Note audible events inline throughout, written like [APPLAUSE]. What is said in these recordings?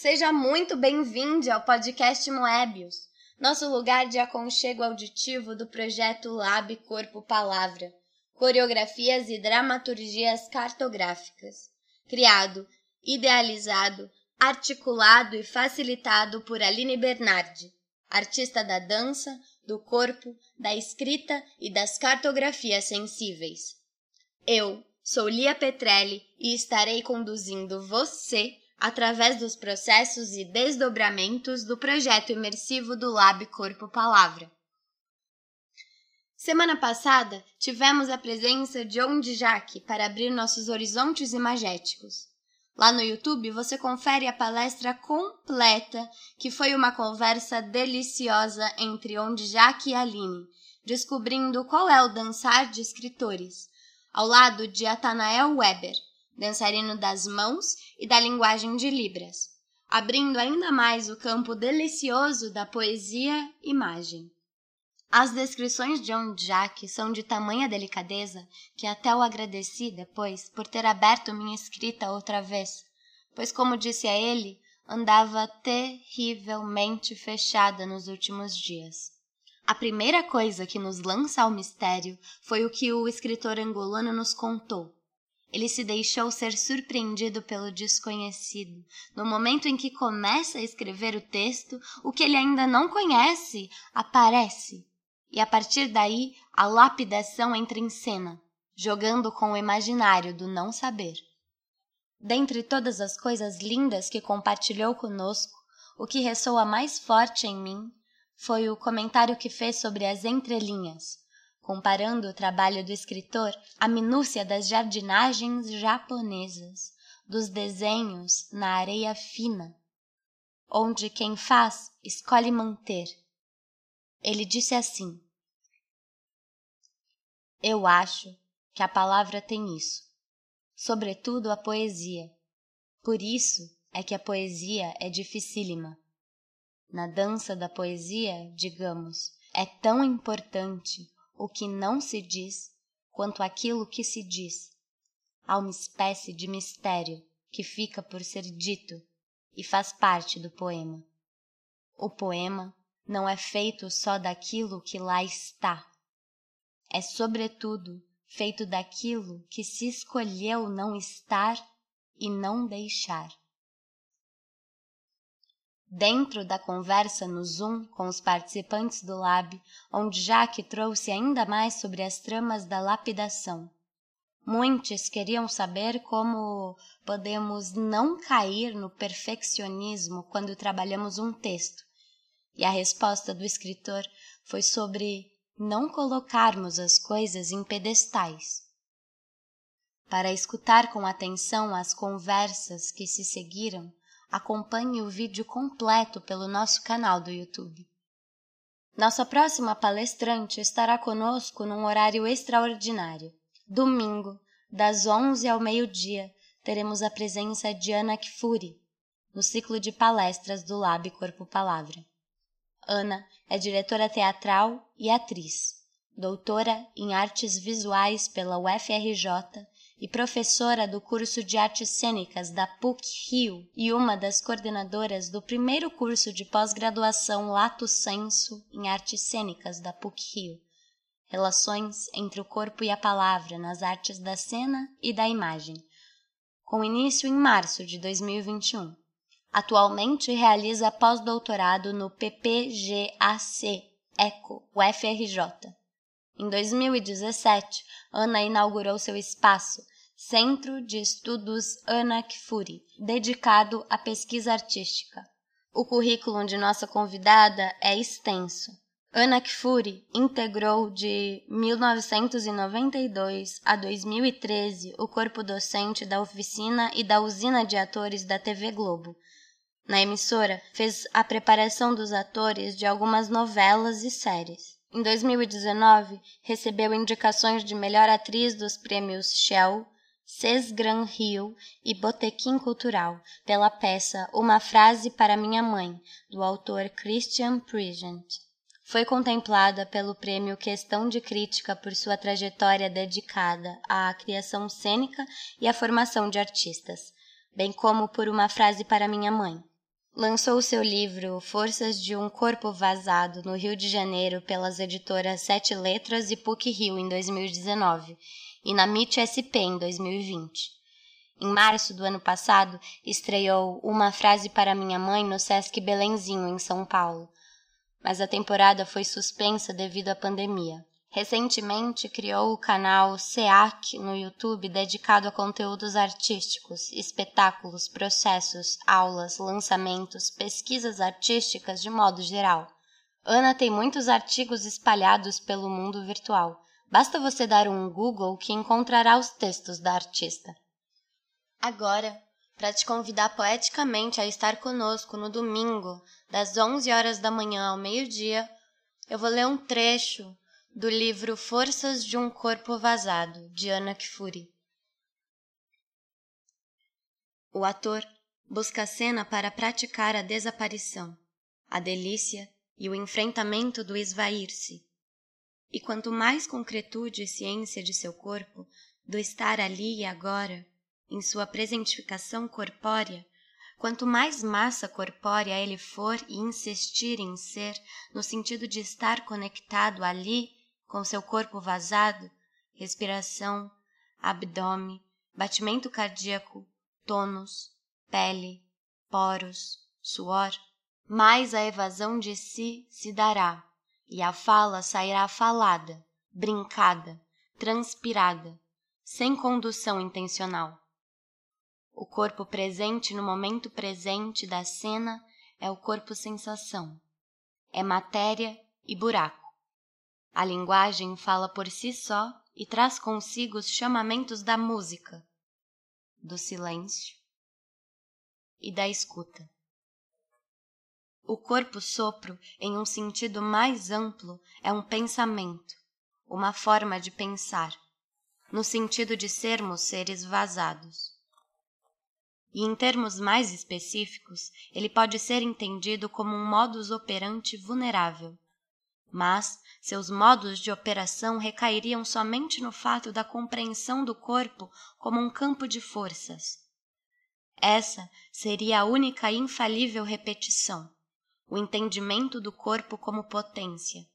Seja muito bem-vindo ao podcast Moebius, nosso lugar de aconchego auditivo do projeto Lab Corpo Palavra, coreografias e dramaturgias cartográficas, criado, idealizado, articulado e facilitado por Aline Bernardi, artista da dança, do corpo, da escrita e das cartografias sensíveis. Eu sou Lia Petrelli e estarei conduzindo você através dos processos e desdobramentos do projeto imersivo do Lab Corpo Palavra. Semana passada, tivemos a presença de Onde Jaque para abrir nossos horizontes imagéticos. Lá no YouTube você confere a palestra completa, que foi uma conversa deliciosa entre Onde Jaque e Aline, descobrindo qual é o dançar de escritores, ao lado de Atanael Weber, dançarino das mãos e da linguagem de Libras, abrindo ainda mais o campo delicioso da poesia-imagem. As descrições de John Jack são de tamanha delicadeza que até o agradeci depois por ter aberto minha escrita outra vez, pois, como disse a ele, andava terrivelmente fechada nos últimos dias. A primeira coisa que nos lança ao mistério foi o que o escritor angolano nos contou ele se deixou ser surpreendido pelo desconhecido. No momento em que começa a escrever o texto, o que ele ainda não conhece aparece. E a partir daí, a lapidação entra em cena, jogando com o imaginário do não saber. Dentre todas as coisas lindas que compartilhou conosco, o que ressoa mais forte em mim foi o comentário que fez sobre as entrelinhas, comparando o trabalho do escritor à minúcia das jardinagens japonesas, dos desenhos na areia fina, onde quem faz escolhe manter. Ele disse assim: Eu acho que a palavra tem isso, sobretudo a poesia. Por isso é que a poesia é dificílima. Na dança da poesia, digamos, é tão importante o que não se diz quanto aquilo que se diz. Há uma espécie de mistério que fica por ser dito e faz parte do poema. O poema não é feito só daquilo que lá está. É, sobretudo, feito daquilo que se escolheu não estar e não deixar. Dentro da conversa no Zoom com os participantes do Lab, onde Jaque trouxe ainda mais sobre as tramas da lapidação. Muitos queriam saber como podemos não cair no perfeccionismo quando trabalhamos um texto. E a resposta do escritor foi sobre não colocarmos as coisas em pedestais. Para escutar com atenção as conversas que se seguiram, acompanhe o vídeo completo pelo nosso canal do YouTube. Nossa próxima palestrante estará conosco num horário extraordinário. Domingo, das 11 ao meio-dia, teremos a presença de Ana Kfouri, no ciclo de palestras do Lab Corpo Palavra. Ana é diretora teatral e atriz, doutora em artes visuais pela UFRJ e professora do curso de Artes Cênicas da PUC-Rio e uma das coordenadoras do primeiro curso de pós-graduação Lato Senso em Artes Cênicas da PUC-Rio. Relações entre o corpo e a palavra nas artes da cena e da imagem, com início em março de 2021. Atualmente realiza pós-doutorado no PPGAC ECO, UFRJ. Em 2017, Ana inaugurou seu espaço, Centro de Estudos Ana Kfouri, dedicado à pesquisa artística. O currículo de nossa convidada é extenso. Ana Kfouri integrou de 1992 a 2013 o corpo docente da oficina e da usina de atores da TV Globo. Na emissora, fez a preparação dos atores de algumas novelas e séries. Em 2019, recebeu indicações de melhor atriz dos prêmios Shell, Sesgran Rio e Botequim Cultural pela peça Uma Frase para Minha Mãe, do autor Christian Prigent. Foi contemplada pelo prêmio Questão de Crítica por sua trajetória dedicada à criação cênica e à formação de artistas, bem como por Uma Frase para Minha Mãe. Lançou seu livro Forças de um Corpo Vazado no Rio de Janeiro pelas editoras Sete Letras e PUC Rio em 2019 e na MIT SP em 2020. Em março do ano passado, estreou Uma Frase para Minha Mãe no Sesc Belenzinho, em São Paulo, mas a temporada foi suspensa devido à pandemia. Recentemente criou o canal SEAC no YouTube dedicado a conteúdos artísticos, espetáculos, processos, aulas, lançamentos, pesquisas artísticas de modo geral. Ana tem muitos artigos espalhados pelo mundo virtual. Basta você dar um Google que encontrará os textos da artista. Agora, para te convidar poeticamente a estar conosco no domingo, das 11 horas da manhã ao meio-dia, eu vou ler um trecho do livro Forças de um Corpo Vazado, de Anna Kfouri. O ator busca a cena para praticar a desaparição, a delícia e o enfrentamento do esvair-se. E quanto mais concretude e ciência de seu corpo, do estar ali e agora, em sua presentificação corpórea, quanto mais massa corpórea ele for e insistir em ser, no sentido de estar conectado ali com seu corpo vazado, respiração, abdômen, batimento cardíaco, tônus, pele, poros, suor, mais a evasão de si se dará, e a fala sairá falada, brincada, transpirada, sem condução intencional. O corpo presente no momento presente da cena é o corpo sensação, é matéria e buraco. A linguagem fala por si só e traz consigo os chamamentos da música, do silêncio e da escuta. O corpo sopro, em um sentido mais amplo, é um pensamento, uma forma de pensar, no sentido de sermos seres vazados. E em termos mais específicos, ele pode ser entendido como um modus operandi vulnerável, mas seus modos de operação recairiam somente no fato da compreensão do corpo como um campo de forças. Essa seria a única infalível repetição, o entendimento do corpo como potência.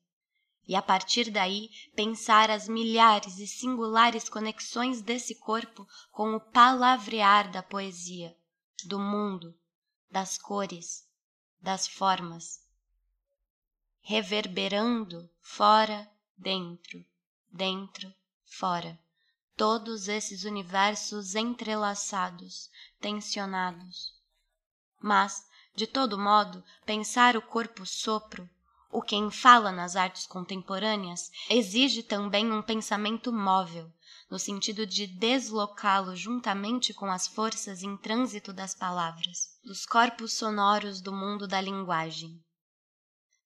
E a partir daí pensar as milhares e singulares conexões desse corpo com o palavrear da poesia, do mundo, das cores, das formas reverberando fora, dentro, dentro, fora. Todos esses universos entrelaçados, tensionados. Mas, de todo modo, pensar o corpo sopro, o quem fala nas artes contemporâneas, exige também um pensamento móvel, no sentido de deslocá-lo juntamente com as forças em trânsito das palavras, dos corpos sonoros do mundo da linguagem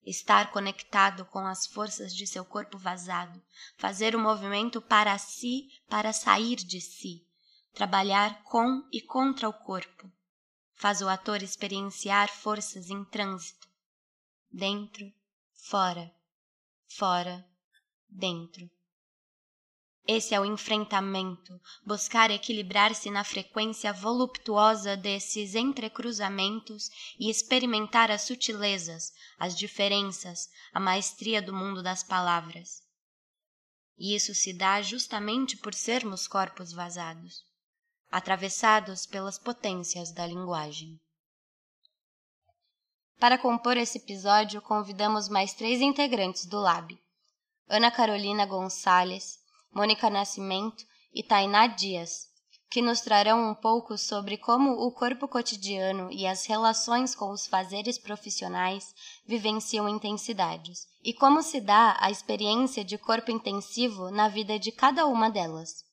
estar conectado com as forças de seu corpo vazado, fazer o movimento para si, para sair de si, trabalhar com e contra o corpo. Faz o ator experienciar forças em trânsito, dentro, fora, fora, dentro. Esse é o enfrentamento, buscar equilibrar-se na frequência voluptuosa desses entrecruzamentos e experimentar as sutilezas, as diferenças, a maestria do mundo das palavras. E isso se dá justamente por sermos corpos vazados, atravessados pelas potências da linguagem. Para compor esse episódio, convidamos mais três integrantes do Lab: Ana Carolina Gonçalves, Mônica Nascimento e Tainá Dias, que nos trarão um pouco sobre como o corpo cotidiano e as relações com os fazeres profissionais vivenciam intensidades e como se dá a experiência de corpo intensivo na vida de cada uma delas.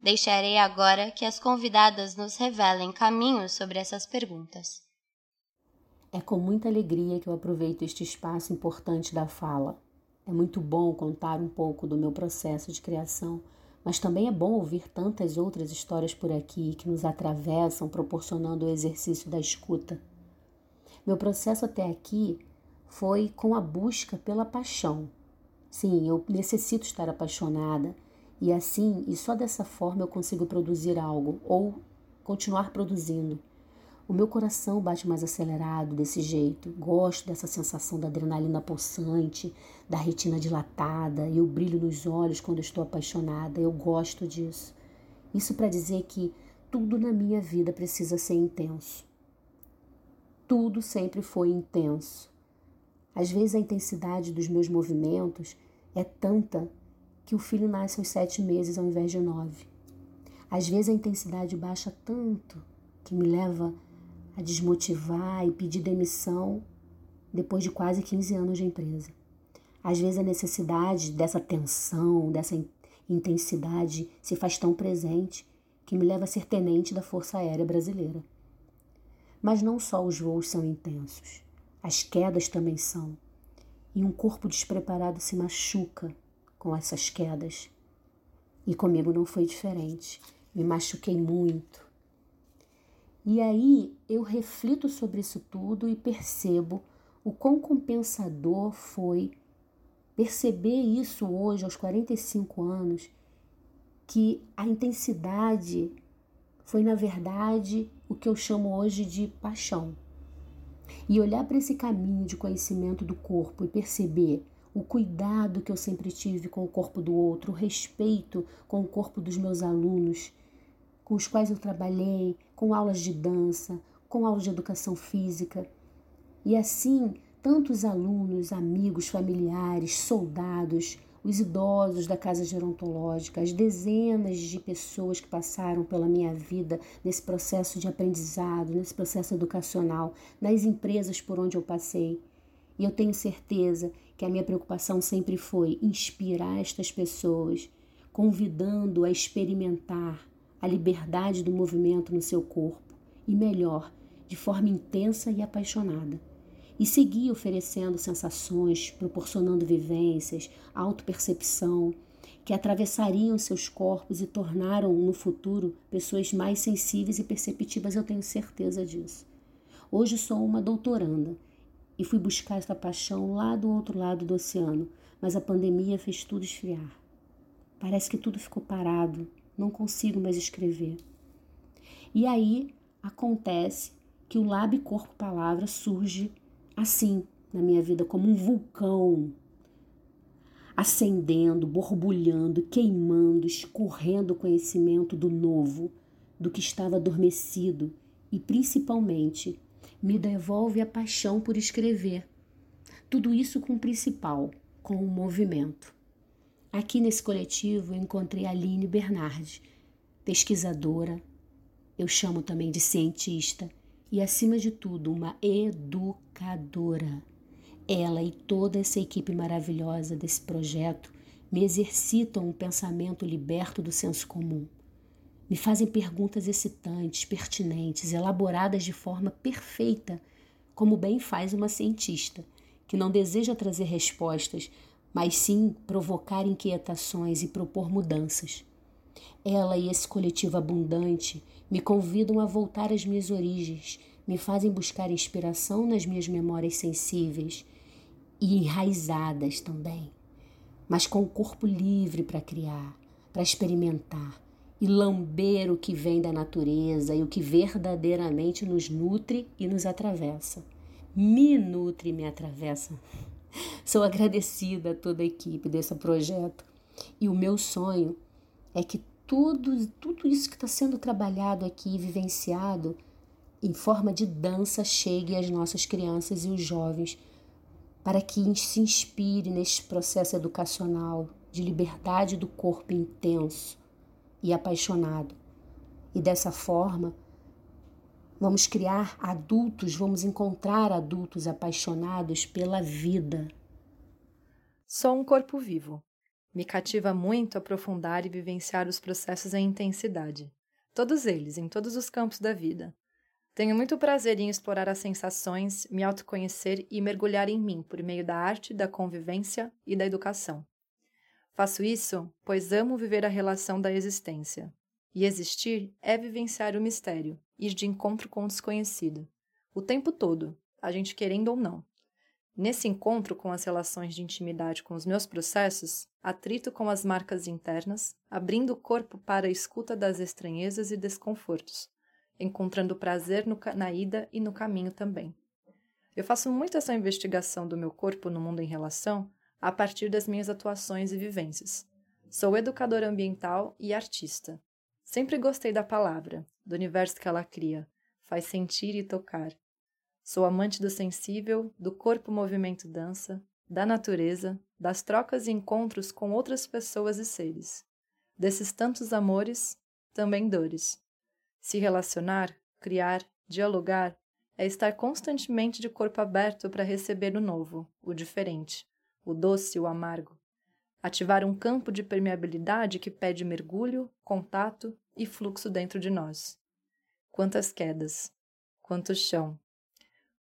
Deixarei agora que as convidadas nos revelem caminhos sobre essas perguntas. É com muita alegria que eu aproveito este espaço importante da fala é muito bom contar um pouco do meu processo de criação, mas também é bom ouvir tantas outras histórias por aqui que nos atravessam, proporcionando o exercício da escuta. Meu processo até aqui foi com a busca pela paixão. Sim, eu necessito estar apaixonada e assim, e só dessa forma eu consigo produzir algo ou continuar produzindo. O meu coração bate mais acelerado desse jeito. Gosto dessa sensação da adrenalina pulsante, da retina dilatada e o brilho nos olhos quando estou apaixonada. Eu gosto disso. Isso para dizer que tudo na minha vida precisa ser intenso. Tudo sempre foi intenso. Às vezes a intensidade dos meus movimentos é tanta que o filho nasce aos sete meses ao invés de nove. Às vezes a intensidade baixa tanto que me leva a desmotivar e pedir demissão depois de quase 15 anos de empresa. Às vezes a necessidade dessa tensão, dessa intensidade se faz tão presente que me leva a ser tenente da Força Aérea Brasileira. Mas não só os voos são intensos, as quedas também são. E um corpo despreparado se machuca com essas quedas. E comigo não foi diferente. Me machuquei muito. E aí eu reflito sobre isso tudo e percebo o quão compensador foi perceber isso hoje, aos 45 anos, que a intensidade foi, na verdade, o que eu chamo hoje de paixão. E olhar para esse caminho de conhecimento do corpo e perceber o cuidado que eu sempre tive com o corpo do outro, o respeito com o corpo dos meus alunos, com os quais eu trabalhei, com aulas de dança, com aulas de educação física. E assim, tantos alunos, amigos, familiares, soldados, os idosos da casa gerontológica, as dezenas de pessoas que passaram pela minha vida nesse processo de aprendizado, nesse processo educacional, nas empresas por onde eu passei. E eu tenho certeza que a minha preocupação sempre foi inspirar estas pessoas, convidando a experimentar a liberdade do movimento no seu corpo e, melhor, de forma intensa e apaixonada. E seguir oferecendo sensações, proporcionando vivências, autopercepção, que atravessariam seus corpos e tornaram no futuro pessoas mais sensíveis e perceptivas, eu tenho certeza disso. Hoje sou uma doutoranda e fui buscar essa paixão lá do outro lado do oceano, mas a pandemia fez tudo esfriar. Parece que tudo ficou parado, não consigo mais escrever. E aí acontece que o Lab Corpo Palavra surge assim na minha vida, como um vulcão, acendendo, borbulhando, queimando, escorrendo o conhecimento do novo, do que estava adormecido e principalmente me devolve a paixão por escrever. Tudo isso com o principal, com o movimento. Aqui nesse coletivo encontrei Aline Bernardi, pesquisadora, eu chamo também de cientista e, acima de tudo, uma educadora. Ela e toda essa equipe maravilhosa desse projeto me exercitam um pensamento liberto do senso comum. Me fazem perguntas excitantes, pertinentes, elaboradas de forma perfeita, como bem faz uma cientista, que não deseja trazer respostas, mas sim provocar inquietações e propor mudanças. Ela e esse coletivo abundante me convidam a voltar às minhas origens, me fazem buscar inspiração nas minhas memórias sensíveis e enraizadas também, mas com o corpo livre para criar, para experimentar e lamber o que vem da natureza e o que verdadeiramente nos nutre e nos atravessa. Me nutre e me atravessa. [LAUGHS] Sou agradecida a toda a equipe desse projeto e o meu sonho é que tudo, tudo isso que está sendo trabalhado aqui, vivenciado, em forma de dança, chegue às nossas crianças e os jovens, para que se inspire neste processo educacional de liberdade do corpo intenso e apaixonado. E dessa forma, vamos criar adultos, vamos encontrar adultos apaixonados pela vida. Sou um corpo vivo. Me cativa muito aprofundar e vivenciar os processos em intensidade. Todos eles, em todos os campos da vida. Tenho muito prazer em explorar as sensações, me autoconhecer e mergulhar em mim por meio da arte, da convivência e da educação. Faço isso pois amo viver a relação da existência. E existir é vivenciar o mistério, ir de encontro com o desconhecido. O tempo todo, a gente querendo ou não. Nesse encontro com as relações de intimidade com os meus processos, atrito com as marcas internas, abrindo o corpo para a escuta das estranhezas e desconfortos, encontrando prazer no, na ida e no caminho também. Eu faço muito essa investigação do meu corpo no mundo em relação a partir das minhas atuações e vivências. Sou educadora ambiental e artista. Sempre gostei da palavra, do universo que ela cria, faz sentir e tocar. Sou amante do sensível, do corpo movimento dança, da natureza, das trocas e encontros com outras pessoas e seres. Desses tantos amores, também dores. Se relacionar, criar, dialogar é estar constantemente de corpo aberto para receber o novo, o diferente, o doce o amargo. Ativar um campo de permeabilidade que pede mergulho, contato e fluxo dentro de nós. Quantas quedas, quanto chão.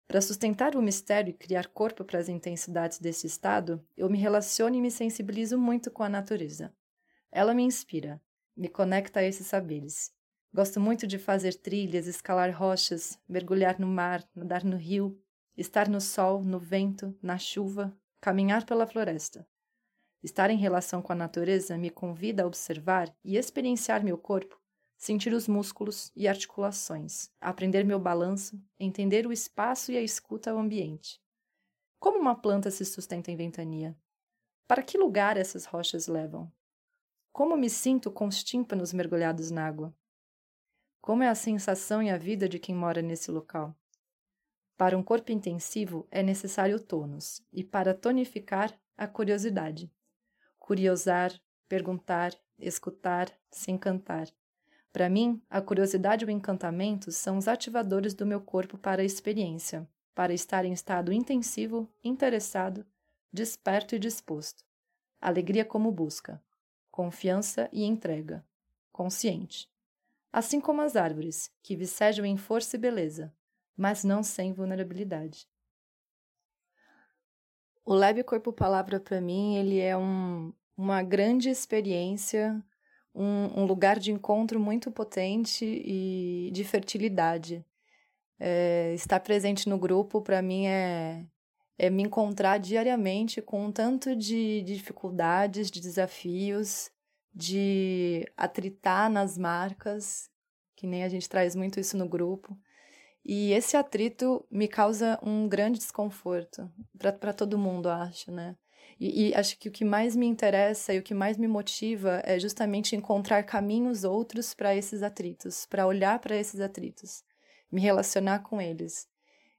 Para sustentar o mistério e criar corpo para as intensidades desse estado, eu me relaciono e me sensibilizo muito com a natureza. Ela me inspira, me conecta a esses saberes. Gosto muito de fazer trilhas, escalar rochas, mergulhar no mar, nadar no rio, estar no sol, no vento, na chuva, caminhar pela floresta. Estar em relação com a natureza me convida a observar e experienciar meu corpo, sentir os músculos e articulações, aprender meu balanço, entender o espaço e a escuta ao ambiente. Como uma planta se sustenta em ventania? Para que lugar essas rochas levam? Como me sinto com os tímpanos mergulhados na água? Como é a sensação e a vida de quem mora nesse local? Para um corpo intensivo é necessário tônus, e para tonificar, a curiosidade. Curiosar, perguntar, escutar, se encantar. Para mim, a curiosidade e o encantamento são os ativadores do meu corpo para a experiência, para estar em estado intensivo, interessado, desperto e disposto. Alegria como busca, confiança e entrega, consciente. Assim como as árvores, que vicejam em força e beleza, mas não sem vulnerabilidade. O Leve Corpo Palavra, para mim, ele é um, uma grande experiência, um, um, lugar de encontro muito potente e de fertilidade. É, estar presente no grupo, para mim, é, é me encontrar diariamente com um tanto de dificuldades, de desafios, de atritar nas marcas, que nem a gente traz muito isso no grupo. E esse atrito me causa um grande desconforto para todo mundo, acho, né? E, e, acho que o que mais me interessa e o que mais me motiva é justamente encontrar caminhos outros para esses atritos, para olhar para esses atritos, me relacionar com eles.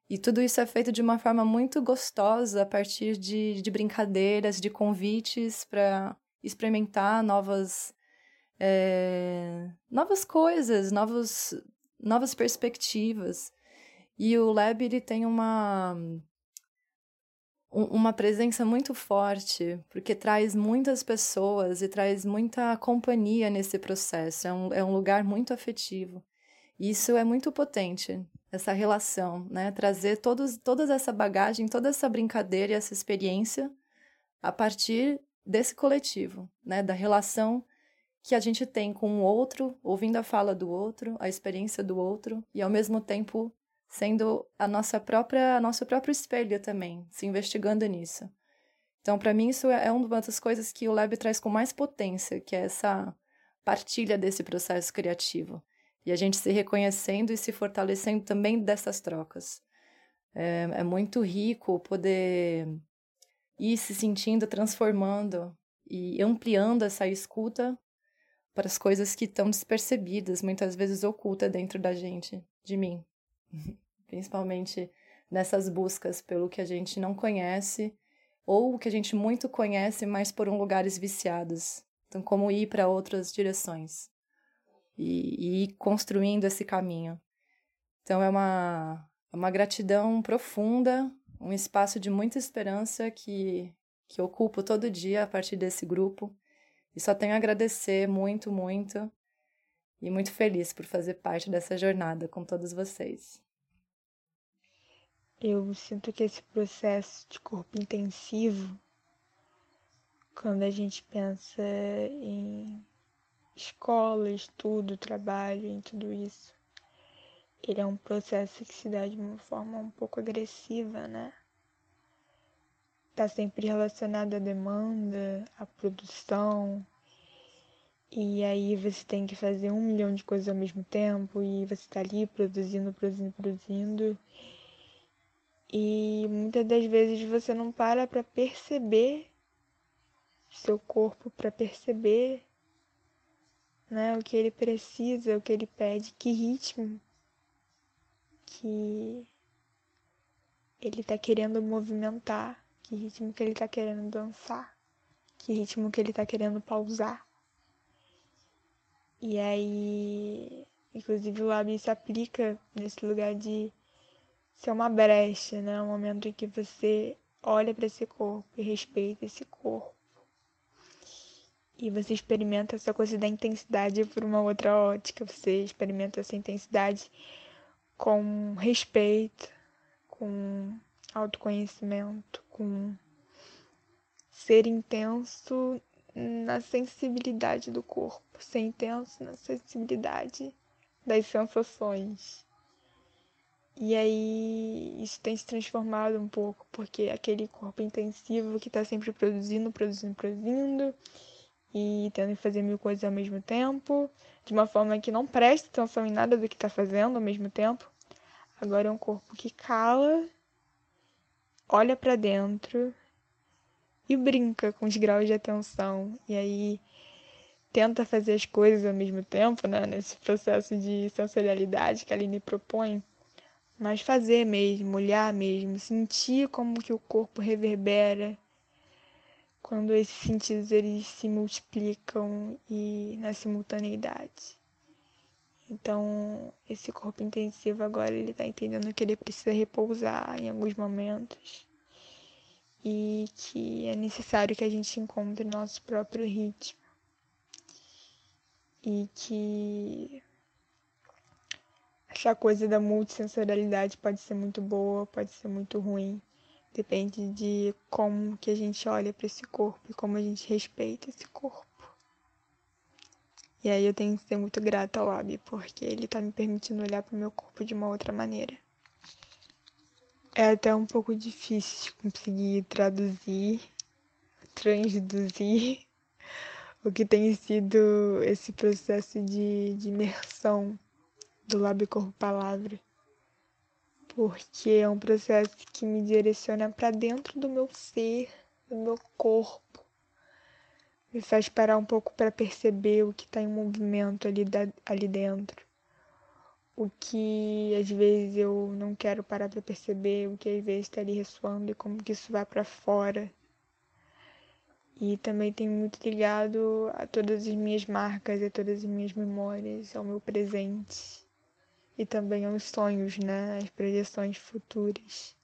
E tudo isso é feito de uma forma muito gostosa, a partir de, de brincadeiras, de convites para experimentar novas, é, novas coisas, novos, novas perspectivas. E o Lab ele tem uma, uma presença muito forte, porque traz muitas pessoas e traz muita companhia nesse processo. É um, é um lugar muito afetivo. E isso é muito potente essa relação, né? Trazer todos, toda essa bagagem, toda essa brincadeira e essa experiência a partir desse coletivo, né? Da relação que a gente tem com o outro, ouvindo a fala do outro, a experiência do outro e ao mesmo tempo sendo a nossa própria, nosso próprio espelho também, se investigando nisso. Então, para mim, isso é uma das coisas que o Lab traz com mais potência, que é essa partilha desse processo criativo. E a gente se reconhecendo e se fortalecendo também dessas trocas. É, é muito rico poder ir se sentindo, transformando e ampliando essa escuta para as coisas que estão despercebidas, muitas vezes ocultas dentro da gente, de mim. Principalmente nessas buscas pelo que a gente não conhece ou o que a gente muito conhece, mas por um lugares viciados. Então, como ir para outras direções e, e ir construindo esse caminho. Então é uma, é uma gratidão profunda, um espaço de muita esperança que, que ocupo todo dia a partir desse grupo. E só tenho a agradecer muito, muito e muito feliz por fazer parte dessa jornada com todos vocês. Eu sinto que esse processo de corpo intensivo, quando a gente pensa em escola, estudo, trabalho, em tudo isso. Ele é um processo que se dá de uma forma um pouco agressiva, né? Está sempre relacionado à demanda, à produção. E aí você tem que fazer um milhão de coisas ao mesmo tempo e você está ali produzindo, produzindo, produzindo. E muitas das vezes você não para para perceber seu corpo, para perceber né, o que ele precisa, o que ele pede, que ritmo que ele está querendo movimentar, que ritmo que ele está querendo dançar, que ritmo que ele está querendo pausar. E aí, inclusive o lábio se aplica nesse lugar de ser uma brecha, né? Um momento em que você olha para esse corpo e respeita esse corpo. E você experimenta essa coisa da intensidade por uma outra ótica. Você experimenta essa intensidade com respeito, com autoconhecimento, com ser intenso na sensibilidade do corpo, ser intenso na sensibilidade das sensações. E aí isso tem se transformado um pouco, porque aquele corpo intensivo que está sempre produzindo, produzindo, produzindo, e tendo que fazer mil coisas ao mesmo tempo, de uma forma que não presta atenção em nada do que está fazendo ao mesmo tempo. Agora é um corpo que cala, olha para dentro e brinca com os graus de atenção. E aí tenta fazer as coisas ao mesmo tempo, né? Nesse processo de sensorialidade que a Aline propõe mas fazer mesmo, olhar mesmo, sentir como que o corpo reverbera quando esses sentidos eles se multiplicam e na simultaneidade. Então, esse corpo intensivo agora ele está entendendo que ele precisa repousar em alguns momentos e que é necessário que a gente encontre nosso próprio ritmo e que essa coisa da multissensorialidade pode ser muito boa, pode ser muito ruim. Depende de como que a gente olha para esse corpo e como a gente respeita esse corpo. E aí eu tenho que ser muito grata ao Abi, porque ele está me permitindo olhar para o meu corpo de uma outra maneira. É até um pouco difícil conseguir traduzir, transduzir [LAUGHS] o que tem sido esse processo de, de imersão do lábio corpo palavra, porque é um processo que me direciona para dentro do meu ser, do meu corpo, me faz parar um pouco para perceber o que está em movimento ali, da, ali dentro, o que às vezes eu não quero parar para perceber, o que às vezes está ali ressoando e como que isso vai para fora. E também tem muito ligado a todas as minhas marcas, a todas as minhas memórias, ao meu presente e também aos sonhos, né? As projeções futuras.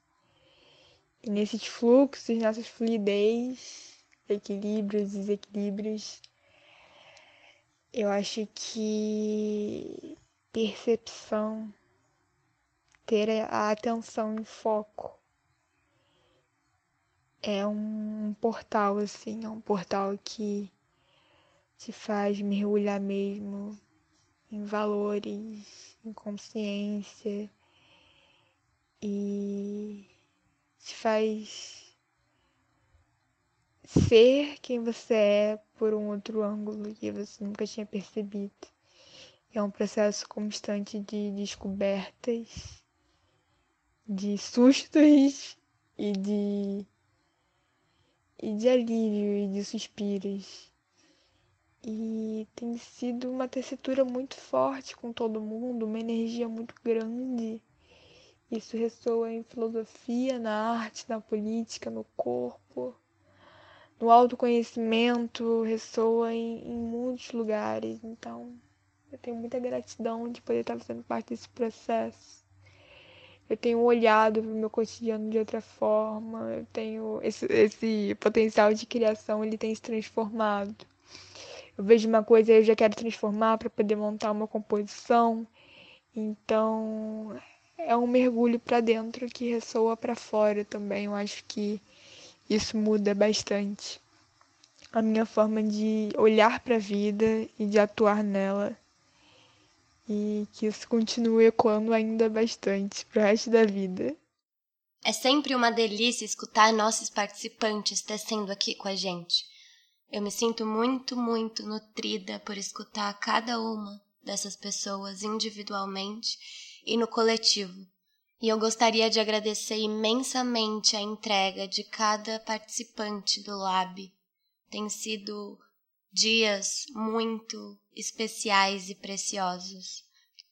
E nesses fluxos, nessas fluidez, equilíbrios, desequilíbrios, eu acho que percepção, ter a atenção em foco é um portal assim, é um portal que te faz mergulhar mesmo em valores, em consciência e te faz ser quem você é por um outro ângulo que você nunca tinha percebido. É um processo constante de descobertas, de sustos e de e de alívio e de suspiros. E tem sido uma tessitura muito forte com todo mundo, uma energia muito grande. Isso ressoa em filosofia, na arte, na política, no corpo, no autoconhecimento, ressoa em, em muitos lugares. Então, eu tenho muita gratidão de poder estar fazendo parte desse processo. Eu tenho olhado para o meu cotidiano de outra forma, eu tenho esse, esse potencial de criação, ele tem se transformado eu vejo uma coisa e eu já quero transformar para poder montar uma composição. Então, é um mergulho para dentro que ressoa para fora também. Eu acho que isso muda bastante a minha forma de olhar para a vida e de atuar nela. E que isso continue ecoando ainda bastante pro resto da vida. É sempre uma delícia escutar nossos participantes tecendo aqui com a gente. Eu me sinto muito, muito nutrida por escutar cada uma dessas pessoas individualmente e no coletivo. E eu gostaria de agradecer imensamente a entrega de cada participante do Lab. Tem sido dias muito especiais e preciosos.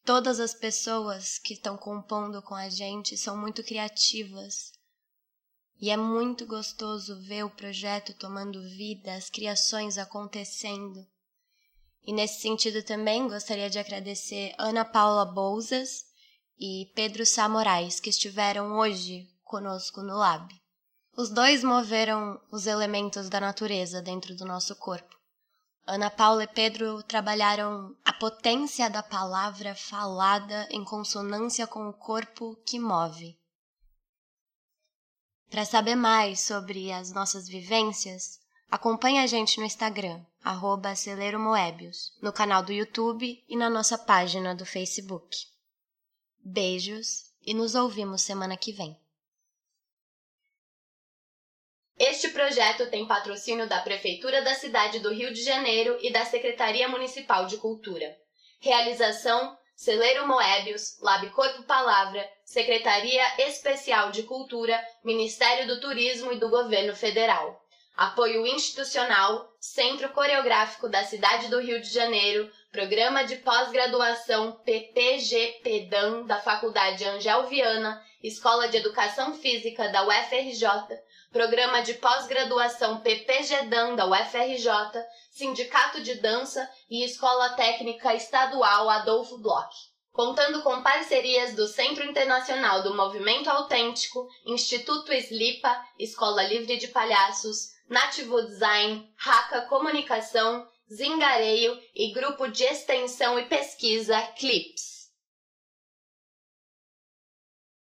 Todas as pessoas que estão compondo com a gente são muito criativas. E é muito gostoso ver o projeto tomando vida, as criações acontecendo. E nesse sentido também gostaria de agradecer Ana Paula Bouzas e Pedro Sá que estiveram hoje conosco no Lab. Os dois moveram os elementos da natureza dentro do nosso corpo. Ana Paula e Pedro trabalharam a potência da palavra falada em consonância com o corpo que move. Para saber mais sobre as nossas vivências, acompanhe a gente no Instagram, arroba no canal do YouTube e na nossa página do Facebook. Beijos e nos ouvimos semana que vem. Este projeto tem patrocínio da Prefeitura da cidade do Rio de Janeiro e da Secretaria Municipal de Cultura. Realização: Celeiro Moebius, Lab Corpo Palavra, Secretaria Especial de Cultura, Ministério do Turismo e do Governo Federal. Apoio institucional: Centro Coreográfico da cidade do Rio de Janeiro, Programa de Pós-Graduação PPG-PEDAM da Faculdade Angel Viana, Escola de Educação Física da UFRJ, Programa de Pós-Graduação PPGDAN da UFRJ, Sindicato de Dança e Escola Técnica Estadual Adolfo Bloch. Contando com parcerias do Centro Internacional do Movimento Autêntico, Instituto Slipa, Escola Livre de Palhaços, Nativo Design, Raca Comunicação, Zingareio e Grupo de Extensão e Pesquisa Clips.